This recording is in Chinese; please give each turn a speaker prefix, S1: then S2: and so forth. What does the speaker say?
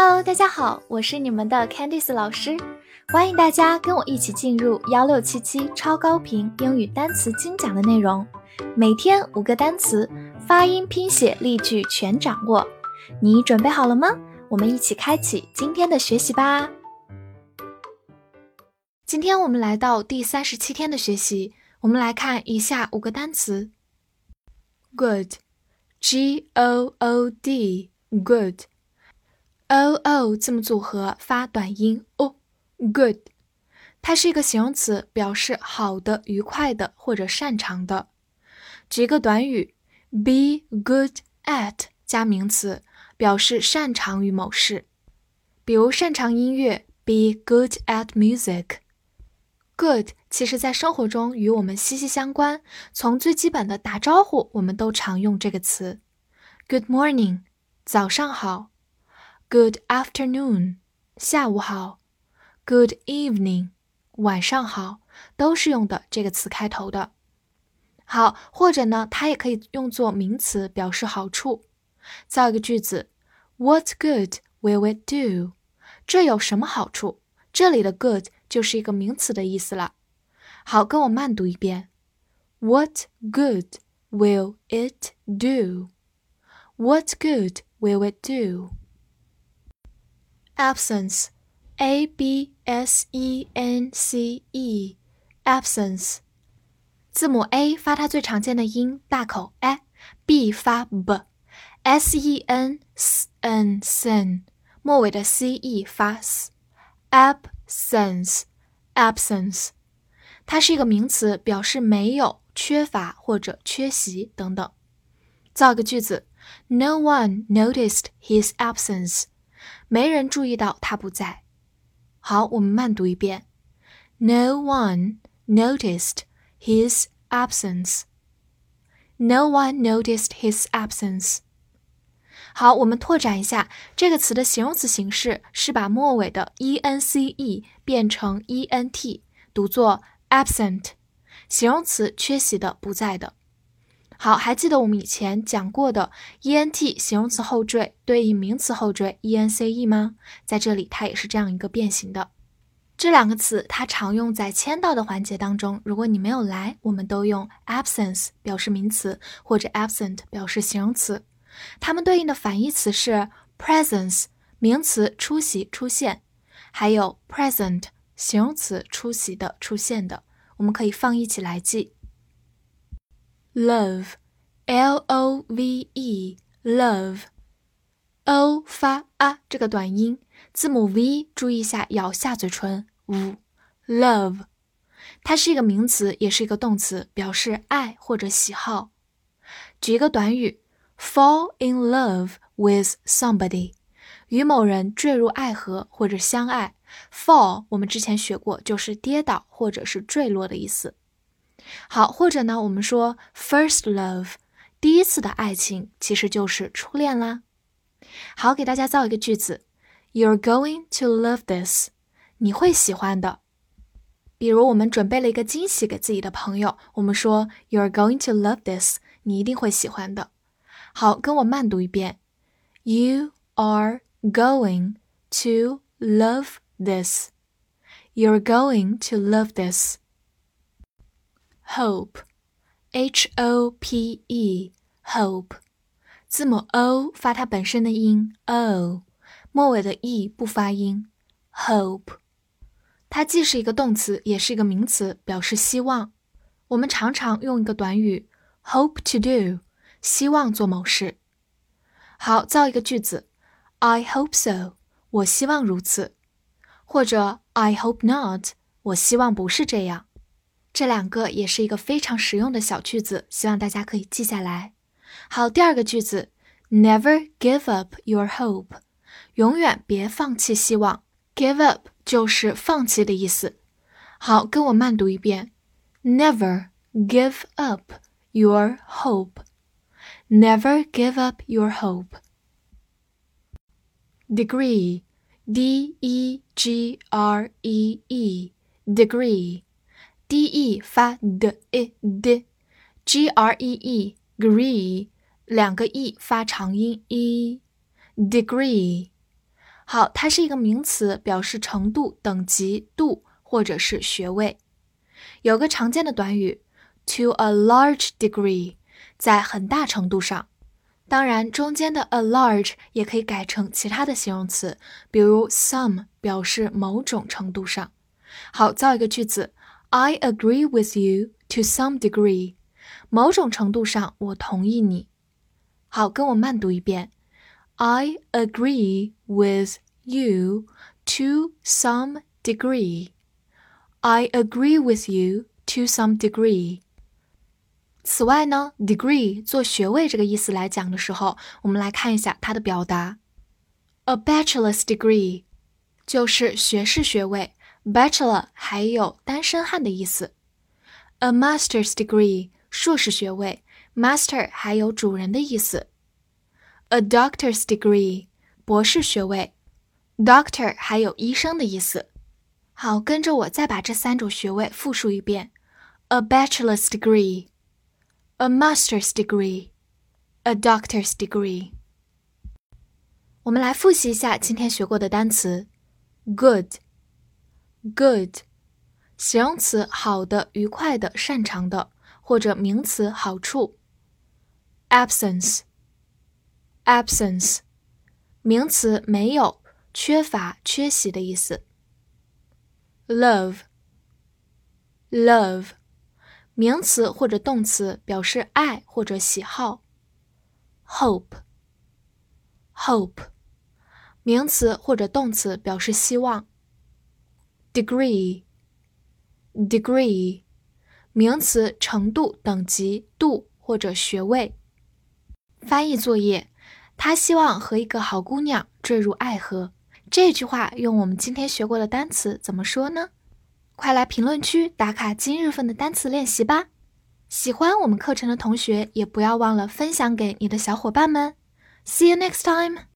S1: Hello，大家好，我是你们的 Candice 老师，欢迎大家跟我一起进入幺六七七超高频英语单词精讲的内容，每天五个单词，发音、拼写、例句全掌握，你准备好了吗？我们一起开启今天的学习吧。今天我们来到第三十七天的学习，我们来看以下五个单词：good，g o o d，good。O o 字母组合发短音 o，good，它是一个形容词，表示好的、愉快的或者擅长的。举一个短语，be good at 加名词，表示擅长于某事。比如擅长音乐，be good at music。good 其实在生活中与我们息息相关，从最基本的打招呼，我们都常用这个词。Good morning，早上好。Good afternoon，下午好。Good evening，晚上好，都是用的这个词开头的。好，或者呢，它也可以用作名词表示好处。造一个句子：What good will it do？这有什么好处？这里的 good 就是一个名词的意思了。好，跟我慢读一遍：What good will it do？What good will it do？absence, a b s e n c e, absence。字母 a 发它最常见的音大口 a，b 发 b，s e n s n sen，末尾的 c e 发 s，absence，absence。它是一个名词，表示没有、缺乏或者缺席等等。造个句子：No one noticed his absence. 没人注意到他不在。好，我们慢读一遍。No one noticed his absence. No one noticed his absence. 好，我们拓展一下这个词的形容词形式，是把末尾的 e n c e 变成 e n t，读作 absent，形容词，缺席的，不在的。好，还记得我们以前讲过的 e n t 形容词后缀对应名词后缀 e n c e 吗？在这里它也是这样一个变形的。这两个词它常用在签到的环节当中。如果你没有来，我们都用 absence 表示名词，或者 absent 表示形容词。它们对应的反义词是 presence 名词出席出现，还有 present 形容词出席的出现的。我们可以放一起来记。Love, l o v e, love, o 发啊这个短音，字母 v 注意一下咬下嘴唇，v, love，它是一个名词，也是一个动词，表示爱或者喜好。举一个短语，fall in love with somebody，与某人坠入爱河或者相爱。fall 我们之前学过，就是跌倒或者是坠落的意思。好，或者呢，我们说 first love，第一次的爱情其实就是初恋啦。好，给大家造一个句子，You're going to love this，你会喜欢的。比如我们准备了一个惊喜给自己的朋友，我们说 You're going to love this，你一定会喜欢的。好，跟我慢读一遍，You are going to love this。You're going to love this。Hope, H O P E, hope，字母 O 发它本身的音 O，末尾的 E 不发音。Hope，它既是一个动词，也是一个名词，表示希望。我们常常用一个短语 hope to do，希望做某事。好，造一个句子：I hope so，我希望如此。或者 I hope not，我希望不是这样。这两个也是一个非常实用的小句子，希望大家可以记下来。好，第二个句子，Never give up your hope，永远别放弃希望。Give up 就是放弃的意思。好，跟我慢读一遍，Never give up your hope。Never give up your hope。Degree，D E G R E E，degree。 D e 发 d e d，g r e e gree 两个 e 发长音 e，degree。好，它是一个名词，表示程度、等级、度或者是学位。有个常见的短语，to a large degree，在很大程度上。当然，中间的 a large 也可以改成其他的形容词，比如 some 表示某种程度上。好，造一个句子 ：I agree with you to some degree。某种程度上，我同意你。好，跟我慢读一遍：I agree with you to some degree. I agree with you to some degree. 此外呢，degree 做学位这个意思来讲的时候，我们来看一下它的表达。A bachelor's degree 就是学士学位 ，bachelor 还有单身汉的意思。A master's degree 硕士学位，master 还有主人的意思。A doctor's degree 博士学位，doctor 还有医生的意思。好，跟着我再把这三种学位复述一遍：A bachelor's degree。a master's degree, a doctor's degree。我们来复习一下今天学过的单词 ：good，good，形容词好的、愉快的、擅长的，或者名词好处；absence，absence，名词没有、缺乏、缺席的意思；love，love。名词或者动词表示爱或者喜好。hope，hope，名词或者动词表示希望。 degree，degree，名词程度、等级、度或者学位。翻译作业，他希望和一个好姑娘坠入爱河。这句话用我们今天学过的单词怎么说呢？快来评论区打卡今日份的单词练习吧！喜欢我们课程的同学也不要忘了分享给你的小伙伴们。See you next time.